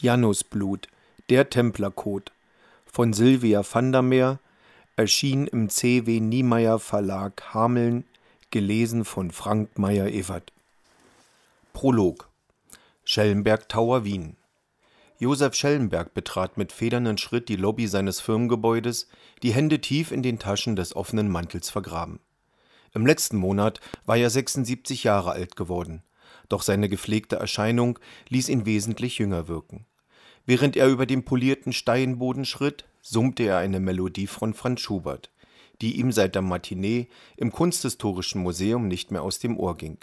Janusblut, der Templercode von Sylvia Vandermeer, erschien im C.W. Niemeyer Verlag Hameln, gelesen von Frank Meyer-Ewert. Prolog Schellenberg Tower Wien Josef Schellenberg betrat mit federnden Schritt die Lobby seines Firmengebäudes, die Hände tief in den Taschen des offenen Mantels vergraben. Im letzten Monat war er 76 Jahre alt geworden, doch seine gepflegte Erscheinung ließ ihn wesentlich jünger wirken. Während er über den polierten Steinboden schritt, summte er eine Melodie von Franz Schubert, die ihm seit der Matinee im Kunsthistorischen Museum nicht mehr aus dem Ohr ging.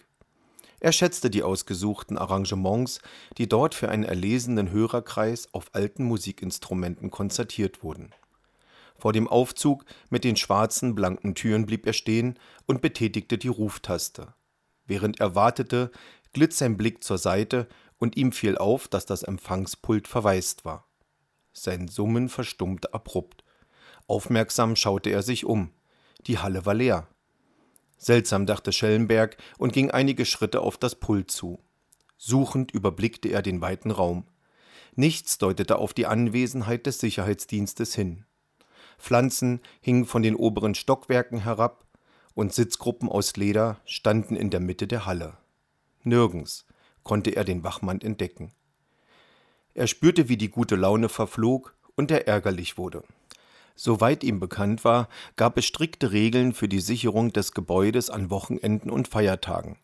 Er schätzte die ausgesuchten Arrangements, die dort für einen erlesenen Hörerkreis auf alten Musikinstrumenten konzertiert wurden. Vor dem Aufzug mit den schwarzen, blanken Türen blieb er stehen und betätigte die Ruftaste. Während er wartete, glitt sein Blick zur Seite und ihm fiel auf, dass das Empfangspult verwaist war. Sein Summen verstummte abrupt. Aufmerksam schaute er sich um. Die Halle war leer. Seltsam, dachte Schellenberg und ging einige Schritte auf das Pult zu. Suchend überblickte er den weiten Raum. Nichts deutete auf die Anwesenheit des Sicherheitsdienstes hin. Pflanzen hingen von den oberen Stockwerken herab und Sitzgruppen aus Leder standen in der Mitte der Halle. Nirgends konnte er den Wachmann entdecken. Er spürte, wie die gute Laune verflog und er ärgerlich wurde. Soweit ihm bekannt war, gab es strikte Regeln für die Sicherung des Gebäudes an Wochenenden und Feiertagen.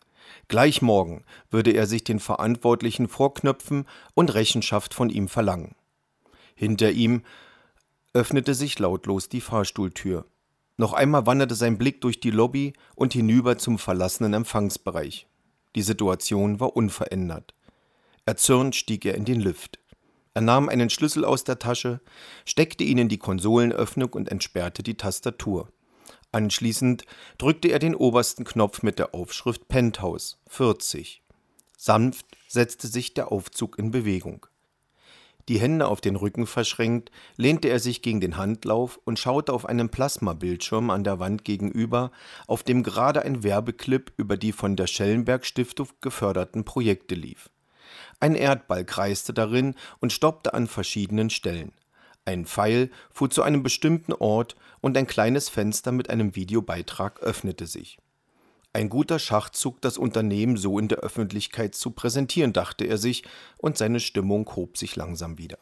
Gleich morgen würde er sich den Verantwortlichen vorknöpfen und Rechenschaft von ihm verlangen. Hinter ihm öffnete sich lautlos die Fahrstuhltür. Noch einmal wanderte sein Blick durch die Lobby und hinüber zum verlassenen Empfangsbereich. Die Situation war unverändert. Erzürnt stieg er in den Lift. Er nahm einen Schlüssel aus der Tasche, steckte ihn in die Konsolenöffnung und entsperrte die Tastatur. Anschließend drückte er den obersten Knopf mit der Aufschrift Penthouse 40. Sanft setzte sich der Aufzug in Bewegung. Die Hände auf den Rücken verschränkt, lehnte er sich gegen den Handlauf und schaute auf einen Plasmabildschirm an der Wand gegenüber, auf dem gerade ein Werbeclip über die von der Schellenberg Stiftung geförderten Projekte lief. Ein Erdball kreiste darin und stoppte an verschiedenen Stellen. Ein Pfeil fuhr zu einem bestimmten Ort und ein kleines Fenster mit einem Videobeitrag öffnete sich. Ein guter Schachzug, das Unternehmen so in der Öffentlichkeit zu präsentieren, dachte er sich, und seine Stimmung hob sich langsam wieder.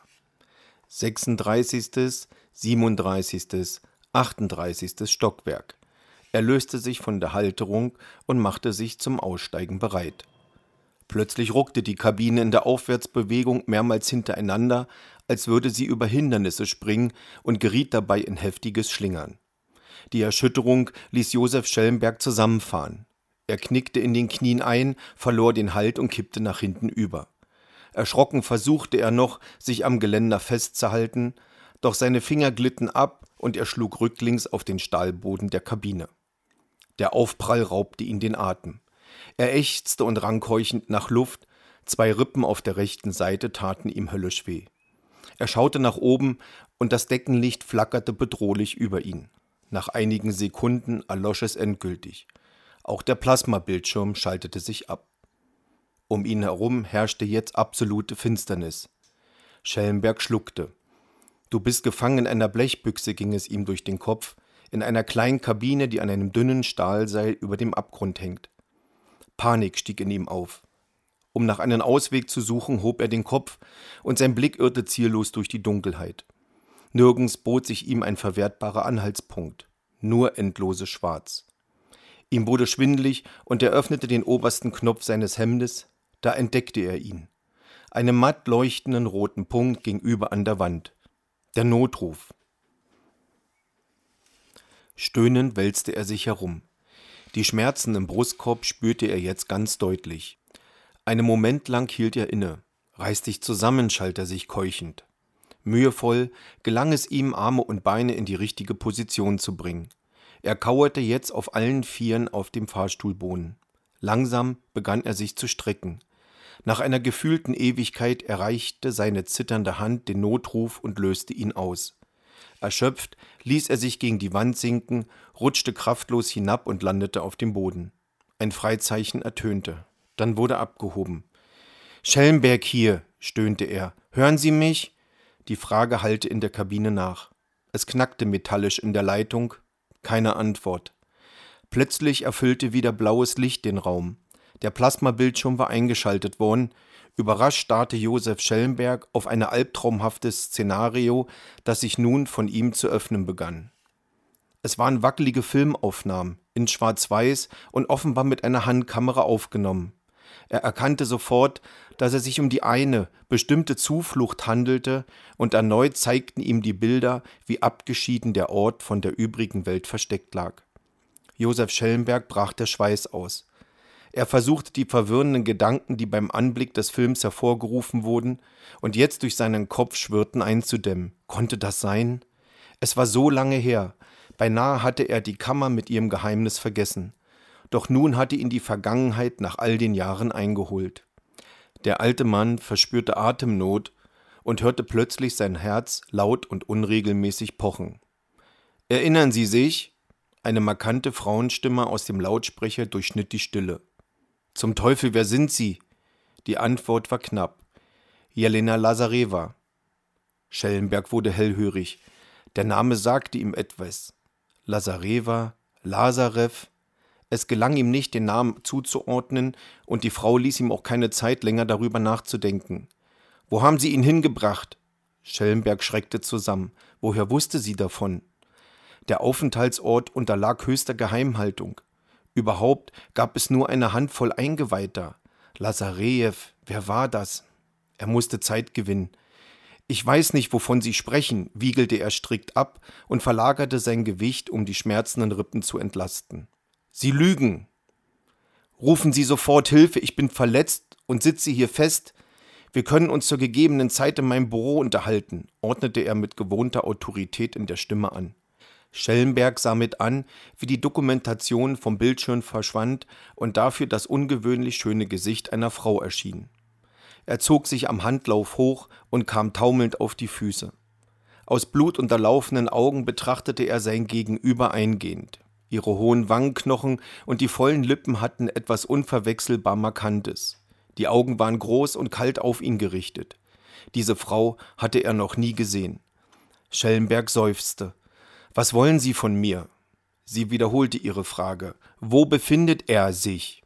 36., 37., 38. Stockwerk. Er löste sich von der Halterung und machte sich zum Aussteigen bereit. Plötzlich ruckte die Kabine in der Aufwärtsbewegung mehrmals hintereinander, als würde sie über Hindernisse springen und geriet dabei in heftiges Schlingern. Die Erschütterung ließ Josef Schellenberg zusammenfahren. Er knickte in den Knien ein, verlor den Halt und kippte nach hinten über. Erschrocken versuchte er noch, sich am Geländer festzuhalten, doch seine Finger glitten ab und er schlug rücklings auf den Stahlboden der Kabine. Der Aufprall raubte ihn den Atem. Er ächzte und rang keuchend nach Luft, zwei Rippen auf der rechten Seite taten ihm höllisch weh. Er schaute nach oben und das Deckenlicht flackerte bedrohlich über ihn. Nach einigen Sekunden erlosch es endgültig. Auch der Plasmabildschirm schaltete sich ab. Um ihn herum herrschte jetzt absolute Finsternis. Schellenberg schluckte. Du bist gefangen in einer Blechbüchse, ging es ihm durch den Kopf, in einer kleinen Kabine, die an einem dünnen Stahlseil über dem Abgrund hängt. Panik stieg in ihm auf. Um nach einem Ausweg zu suchen, hob er den Kopf, und sein Blick irrte ziellos durch die Dunkelheit. Nirgends bot sich ihm ein verwertbarer Anhaltspunkt, nur endloses Schwarz. Ihm wurde schwindlig und er öffnete den obersten Knopf seines Hemdes, da entdeckte er ihn. Einen matt leuchtenden roten Punkt gegenüber an der Wand. Der Notruf. Stöhnend wälzte er sich herum. Die Schmerzen im Brustkorb spürte er jetzt ganz deutlich. Einen Moment lang hielt er inne. Reiß dich zusammen, schalt er sich keuchend. Mühevoll gelang es ihm, Arme und Beine in die richtige Position zu bringen. Er kauerte jetzt auf allen Vieren auf dem Fahrstuhlboden. Langsam begann er sich zu strecken. Nach einer gefühlten Ewigkeit erreichte seine zitternde Hand den Notruf und löste ihn aus. Erschöpft ließ er sich gegen die Wand sinken, rutschte kraftlos hinab und landete auf dem Boden. Ein Freizeichen ertönte. Dann wurde abgehoben. Schellenberg hier, stöhnte er, Hören Sie mich? Die Frage hallte in der Kabine nach. Es knackte metallisch in der Leitung. Keine Antwort. Plötzlich erfüllte wieder blaues Licht den Raum. Der Plasmabildschirm war eingeschaltet worden. Überrascht starrte Josef Schellenberg auf ein albtraumhaftes Szenario, das sich nun von ihm zu öffnen begann. Es waren wackelige Filmaufnahmen, in Schwarz-Weiß und offenbar mit einer Handkamera aufgenommen. Er erkannte sofort, dass es sich um die eine bestimmte Zuflucht handelte, und erneut zeigten ihm die Bilder, wie abgeschieden der Ort von der übrigen Welt versteckt lag. Josef Schellenberg brach der Schweiß aus. Er versuchte die verwirrenden Gedanken, die beim Anblick des Films hervorgerufen wurden und jetzt durch seinen Kopf schwirrten, einzudämmen. Konnte das sein? Es war so lange her. Beinahe hatte er die Kammer mit ihrem Geheimnis vergessen. Doch nun hatte ihn die Vergangenheit nach all den Jahren eingeholt. Der alte Mann verspürte Atemnot und hörte plötzlich sein Herz laut und unregelmäßig pochen. Erinnern Sie sich? Eine markante Frauenstimme aus dem Lautsprecher durchschnitt die Stille. Zum Teufel, wer sind Sie? Die Antwort war knapp. Jelena Lazareva. Schellenberg wurde hellhörig. Der Name sagte ihm etwas. Lazareva, Lazarev. Es gelang ihm nicht, den Namen zuzuordnen, und die Frau ließ ihm auch keine Zeit länger darüber nachzudenken. Wo haben Sie ihn hingebracht? Schellenberg schreckte zusammen. Woher wusste sie davon? Der Aufenthaltsort unterlag höchster Geheimhaltung. Überhaupt gab es nur eine Handvoll Eingeweihter. Lazarejew, wer war das? Er musste Zeit gewinnen. Ich weiß nicht, wovon Sie sprechen, wiegelte er strikt ab und verlagerte sein Gewicht, um die schmerzenden Rippen zu entlasten. Sie lügen. Rufen Sie sofort Hilfe, ich bin verletzt und sitze hier fest. Wir können uns zur gegebenen Zeit in meinem Büro unterhalten, ordnete er mit gewohnter Autorität in der Stimme an. Schellenberg sah mit an, wie die Dokumentation vom Bildschirm verschwand und dafür das ungewöhnlich schöne Gesicht einer Frau erschien. Er zog sich am Handlauf hoch und kam taumelnd auf die Füße. Aus blutunterlaufenen Augen betrachtete er sein Gegenüber eingehend. Ihre hohen Wangenknochen und die vollen Lippen hatten etwas unverwechselbar Markantes. Die Augen waren groß und kalt auf ihn gerichtet. Diese Frau hatte er noch nie gesehen. Schellenberg seufzte. Was wollen Sie von mir? Sie wiederholte ihre Frage. Wo befindet er sich?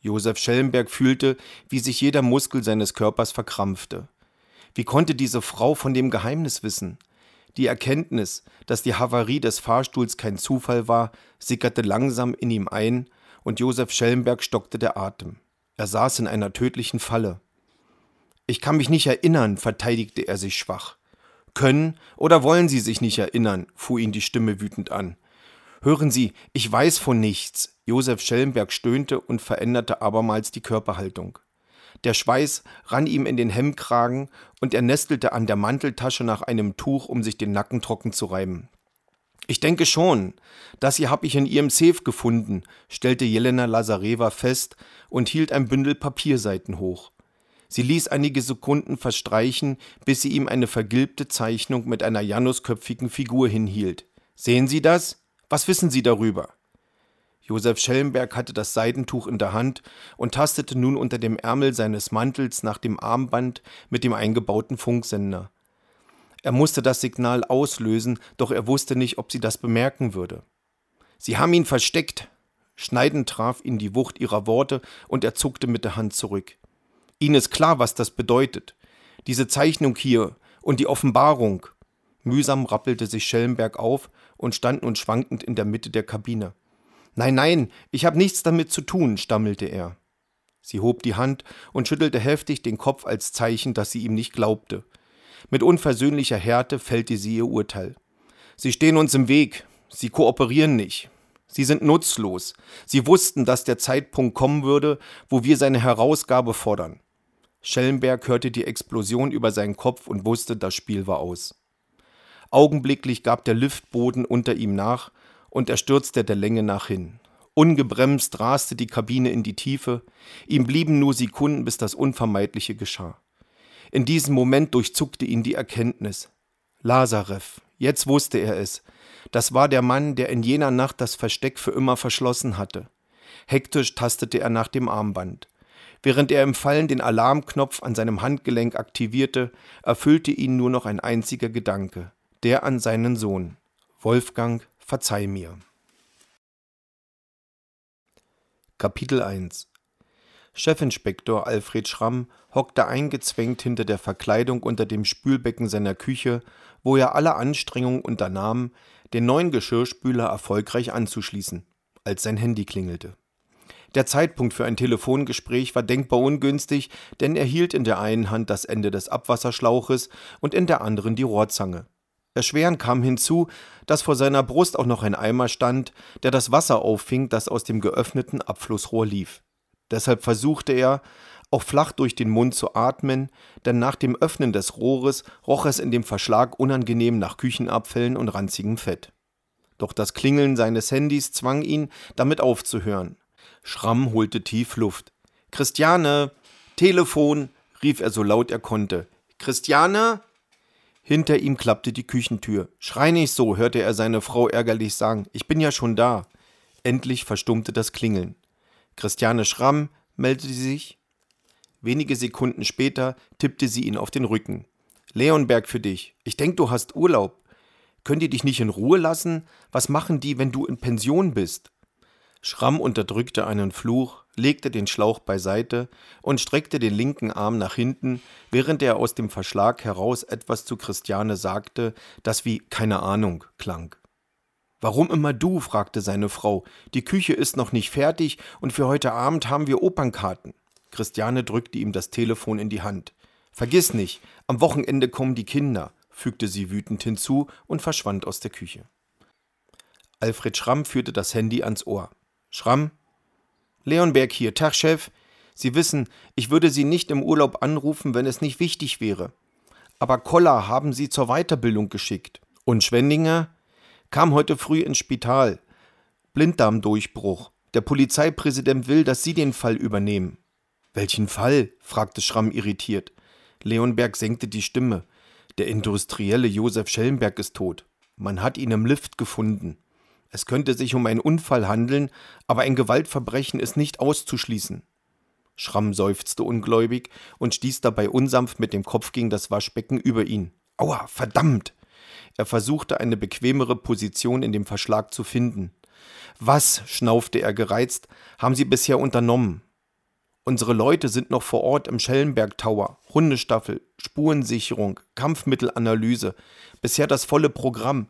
Josef Schellenberg fühlte, wie sich jeder Muskel seines Körpers verkrampfte. Wie konnte diese Frau von dem Geheimnis wissen? Die Erkenntnis, dass die Havarie des Fahrstuhls kein Zufall war, sickerte langsam in ihm ein, und Josef Schellenberg stockte der Atem. Er saß in einer tödlichen Falle. Ich kann mich nicht erinnern, verteidigte er sich schwach. Können oder wollen Sie sich nicht erinnern? fuhr ihn die Stimme wütend an. Hören Sie, ich weiß von nichts. Josef Schellenberg stöhnte und veränderte abermals die Körperhaltung. Der Schweiß rann ihm in den Hemdkragen und er nestelte an der Manteltasche nach einem Tuch, um sich den Nacken trocken zu reiben. Ich denke schon. Das hier habe ich in Ihrem Safe gefunden, stellte Jelena Lazareva fest und hielt ein Bündel Papierseiten hoch. Sie ließ einige Sekunden verstreichen, bis sie ihm eine vergilbte Zeichnung mit einer janusköpfigen Figur hinhielt. Sehen Sie das? Was wissen Sie darüber? Josef Schellenberg hatte das Seidentuch in der Hand und tastete nun unter dem Ärmel seines Mantels nach dem Armband mit dem eingebauten Funksender. Er musste das Signal auslösen, doch er wusste nicht, ob sie das bemerken würde. Sie haben ihn versteckt. Schneidend traf ihn die Wucht ihrer Worte und er zuckte mit der Hand zurück. Ihnen ist klar, was das bedeutet. Diese Zeichnung hier und die Offenbarung. Mühsam rappelte sich Schellenberg auf und stand nun schwankend in der Mitte der Kabine. Nein, nein, ich habe nichts damit zu tun, stammelte er. Sie hob die Hand und schüttelte heftig den Kopf als Zeichen, dass sie ihm nicht glaubte. Mit unversöhnlicher Härte fällte sie ihr Urteil. Sie stehen uns im Weg, sie kooperieren nicht, Sie sind nutzlos. Sie wussten, dass der Zeitpunkt kommen würde, wo wir seine Herausgabe fordern. Schellenberg hörte die Explosion über seinen Kopf und wusste, das Spiel war aus. Augenblicklich gab der Liftboden unter ihm nach und er stürzte der Länge nach hin. Ungebremst raste die Kabine in die Tiefe, ihm blieben nur Sekunden, bis das Unvermeidliche geschah. In diesem Moment durchzuckte ihn die Erkenntnis. Lazarev, jetzt wusste er es, das war der Mann, der in jener Nacht das Versteck für immer verschlossen hatte. Hektisch tastete er nach dem Armband. Während er im Fallen den Alarmknopf an seinem Handgelenk aktivierte, erfüllte ihn nur noch ein einziger Gedanke, der an seinen Sohn. Wolfgang, verzeih mir. Kapitel 1 Chefinspektor Alfred Schramm hockte eingezwängt hinter der Verkleidung unter dem Spülbecken seiner Küche, wo er alle Anstrengungen unternahm, den neuen Geschirrspüler erfolgreich anzuschließen, als sein Handy klingelte. Der Zeitpunkt für ein Telefongespräch war denkbar ungünstig, denn er hielt in der einen Hand das Ende des Abwasserschlauches und in der anderen die Rohrzange. Erschwerend kam hinzu, dass vor seiner Brust auch noch ein Eimer stand, der das Wasser auffing, das aus dem geöffneten Abflussrohr lief. Deshalb versuchte er, auch flach durch den Mund zu atmen, denn nach dem Öffnen des Rohres roch es in dem Verschlag unangenehm nach Küchenabfällen und ranzigem Fett. Doch das Klingeln seines Handys zwang ihn, damit aufzuhören. Schramm holte tief Luft. Christiane, Telefon, rief er so laut er konnte. Christiane? Hinter ihm klappte die Küchentür. Schrei nicht so, hörte er seine Frau ärgerlich sagen. Ich bin ja schon da. Endlich verstummte das Klingeln. Christiane Schramm meldete sich. Wenige Sekunden später tippte sie ihn auf den Rücken. Leonberg für dich. Ich denk, du hast Urlaub. Können die dich nicht in Ruhe lassen? Was machen die, wenn du in Pension bist? Schramm unterdrückte einen Fluch, legte den Schlauch beiseite und streckte den linken Arm nach hinten, während er aus dem Verschlag heraus etwas zu Christiane sagte, das wie keine Ahnung klang. Warum immer du? fragte seine Frau. Die Küche ist noch nicht fertig und für heute Abend haben wir Opernkarten. Christiane drückte ihm das Telefon in die Hand. Vergiss nicht, am Wochenende kommen die Kinder, fügte sie wütend hinzu und verschwand aus der Küche. Alfred Schramm führte das Handy ans Ohr. Schramm? Leonberg hier, Tag, Chef. Sie wissen, ich würde Sie nicht im Urlaub anrufen, wenn es nicht wichtig wäre. Aber Koller haben Sie zur Weiterbildung geschickt. Und Schwendinger? Kam heute früh ins Spital. Blinddarmdurchbruch. Der Polizeipräsident will, dass Sie den Fall übernehmen. Welchen Fall? fragte Schramm irritiert. Leonberg senkte die Stimme. Der Industrielle Josef Schellenberg ist tot. Man hat ihn im Lift gefunden. Es könnte sich um einen Unfall handeln, aber ein Gewaltverbrechen ist nicht auszuschließen. Schramm seufzte ungläubig und stieß dabei unsanft mit dem Kopf gegen das Waschbecken über ihn. Aua, verdammt! Er versuchte eine bequemere Position in dem Verschlag zu finden. Was, schnaufte er gereizt, haben Sie bisher unternommen? Unsere Leute sind noch vor Ort im Schellenberg Tower. Hundestaffel, Spurensicherung, Kampfmittelanalyse. Bisher das volle Programm.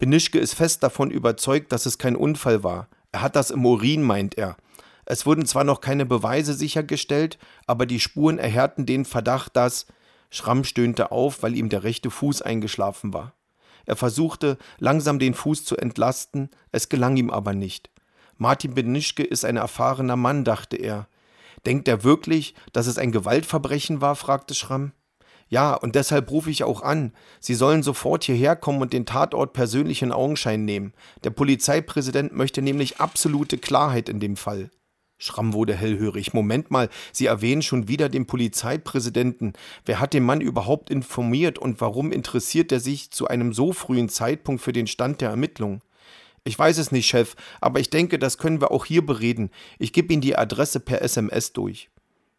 Benischke ist fest davon überzeugt, dass es kein Unfall war. Er hat das im Urin, meint er. Es wurden zwar noch keine Beweise sichergestellt, aber die Spuren erhärten den Verdacht, dass. Schramm stöhnte auf, weil ihm der rechte Fuß eingeschlafen war. Er versuchte, langsam den Fuß zu entlasten, es gelang ihm aber nicht. Martin Benischke ist ein erfahrener Mann, dachte er. Denkt er wirklich, dass es ein Gewaltverbrechen war? fragte Schramm. Ja, und deshalb rufe ich auch an. Sie sollen sofort hierher kommen und den Tatort persönlich in Augenschein nehmen. Der Polizeipräsident möchte nämlich absolute Klarheit in dem Fall. Schramm wurde hellhörig. Moment mal, Sie erwähnen schon wieder den Polizeipräsidenten. Wer hat den Mann überhaupt informiert und warum interessiert er sich zu einem so frühen Zeitpunkt für den Stand der Ermittlungen? Ich weiß es nicht, Chef, aber ich denke, das können wir auch hier bereden. Ich gebe Ihnen die Adresse per SMS durch.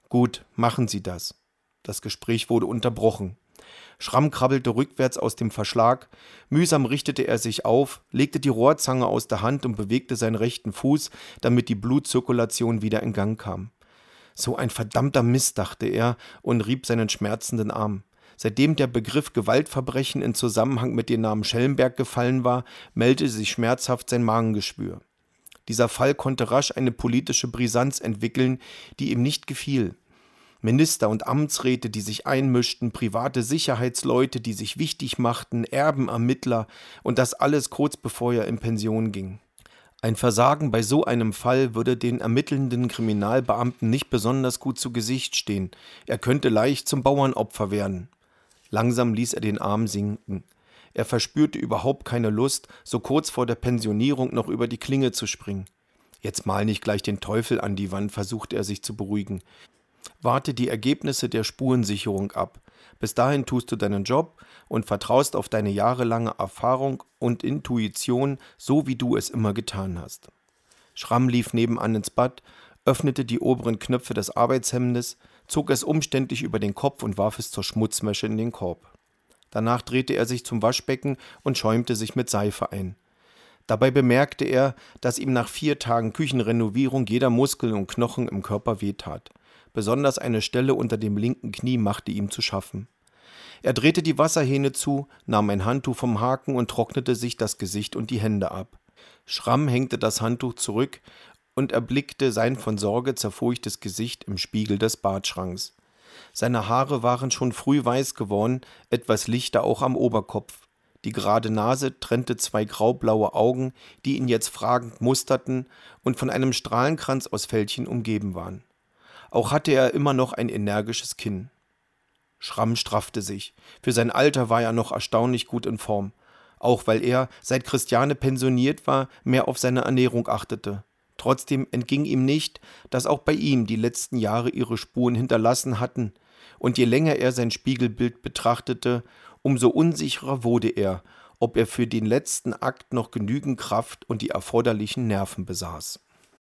Gut, machen Sie das. Das Gespräch wurde unterbrochen. Schramm krabbelte rückwärts aus dem Verschlag, mühsam richtete er sich auf, legte die Rohrzange aus der Hand und bewegte seinen rechten Fuß, damit die Blutzirkulation wieder in Gang kam. So ein verdammter Mist, dachte er und rieb seinen schmerzenden Arm. Seitdem der Begriff Gewaltverbrechen in Zusammenhang mit dem Namen Schellenberg gefallen war, meldete sich schmerzhaft sein Magengeschwür. Dieser Fall konnte rasch eine politische Brisanz entwickeln, die ihm nicht gefiel. Minister und Amtsräte, die sich einmischten, private Sicherheitsleute, die sich wichtig machten, Erbenermittler und das alles kurz bevor er in Pension ging. Ein Versagen bei so einem Fall würde den ermittelnden Kriminalbeamten nicht besonders gut zu Gesicht stehen. Er könnte leicht zum Bauernopfer werden. Langsam ließ er den Arm sinken. Er verspürte überhaupt keine Lust, so kurz vor der Pensionierung noch über die Klinge zu springen. Jetzt mal nicht gleich den Teufel an die Wand, versuchte er sich zu beruhigen. Warte die Ergebnisse der Spurensicherung ab. Bis dahin tust du deinen Job und vertraust auf deine jahrelange Erfahrung und Intuition, so wie du es immer getan hast. Schramm lief nebenan ins Bad, öffnete die oberen Knöpfe des Arbeitshemdes, zog es umständlich über den Kopf und warf es zur Schmutzwäsche in den Korb. Danach drehte er sich zum Waschbecken und schäumte sich mit Seife ein. Dabei bemerkte er, dass ihm nach vier Tagen Küchenrenovierung jeder Muskel und Knochen im Körper wehtat. Besonders eine Stelle unter dem linken Knie machte ihm zu schaffen. Er drehte die Wasserhähne zu, nahm ein Handtuch vom Haken und trocknete sich das Gesicht und die Hände ab. Schramm hängte das Handtuch zurück und erblickte sein von Sorge zerfurchtes Gesicht im Spiegel des Badschranks. Seine Haare waren schon früh weiß geworden, etwas lichter auch am Oberkopf. Die gerade Nase trennte zwei graublaue Augen, die ihn jetzt fragend musterten und von einem Strahlenkranz aus Fältchen umgeben waren. Auch hatte er immer noch ein energisches Kinn. Schramm straffte sich. Für sein Alter war er noch erstaunlich gut in Form. Auch weil er, seit Christiane pensioniert war, mehr auf seine Ernährung achtete. Trotzdem entging ihm nicht, dass auch bei ihm die letzten Jahre ihre Spuren hinterlassen hatten, und je länger er sein Spiegelbild betrachtete, umso unsicherer wurde er, ob er für den letzten Akt noch genügend Kraft und die erforderlichen Nerven besaß.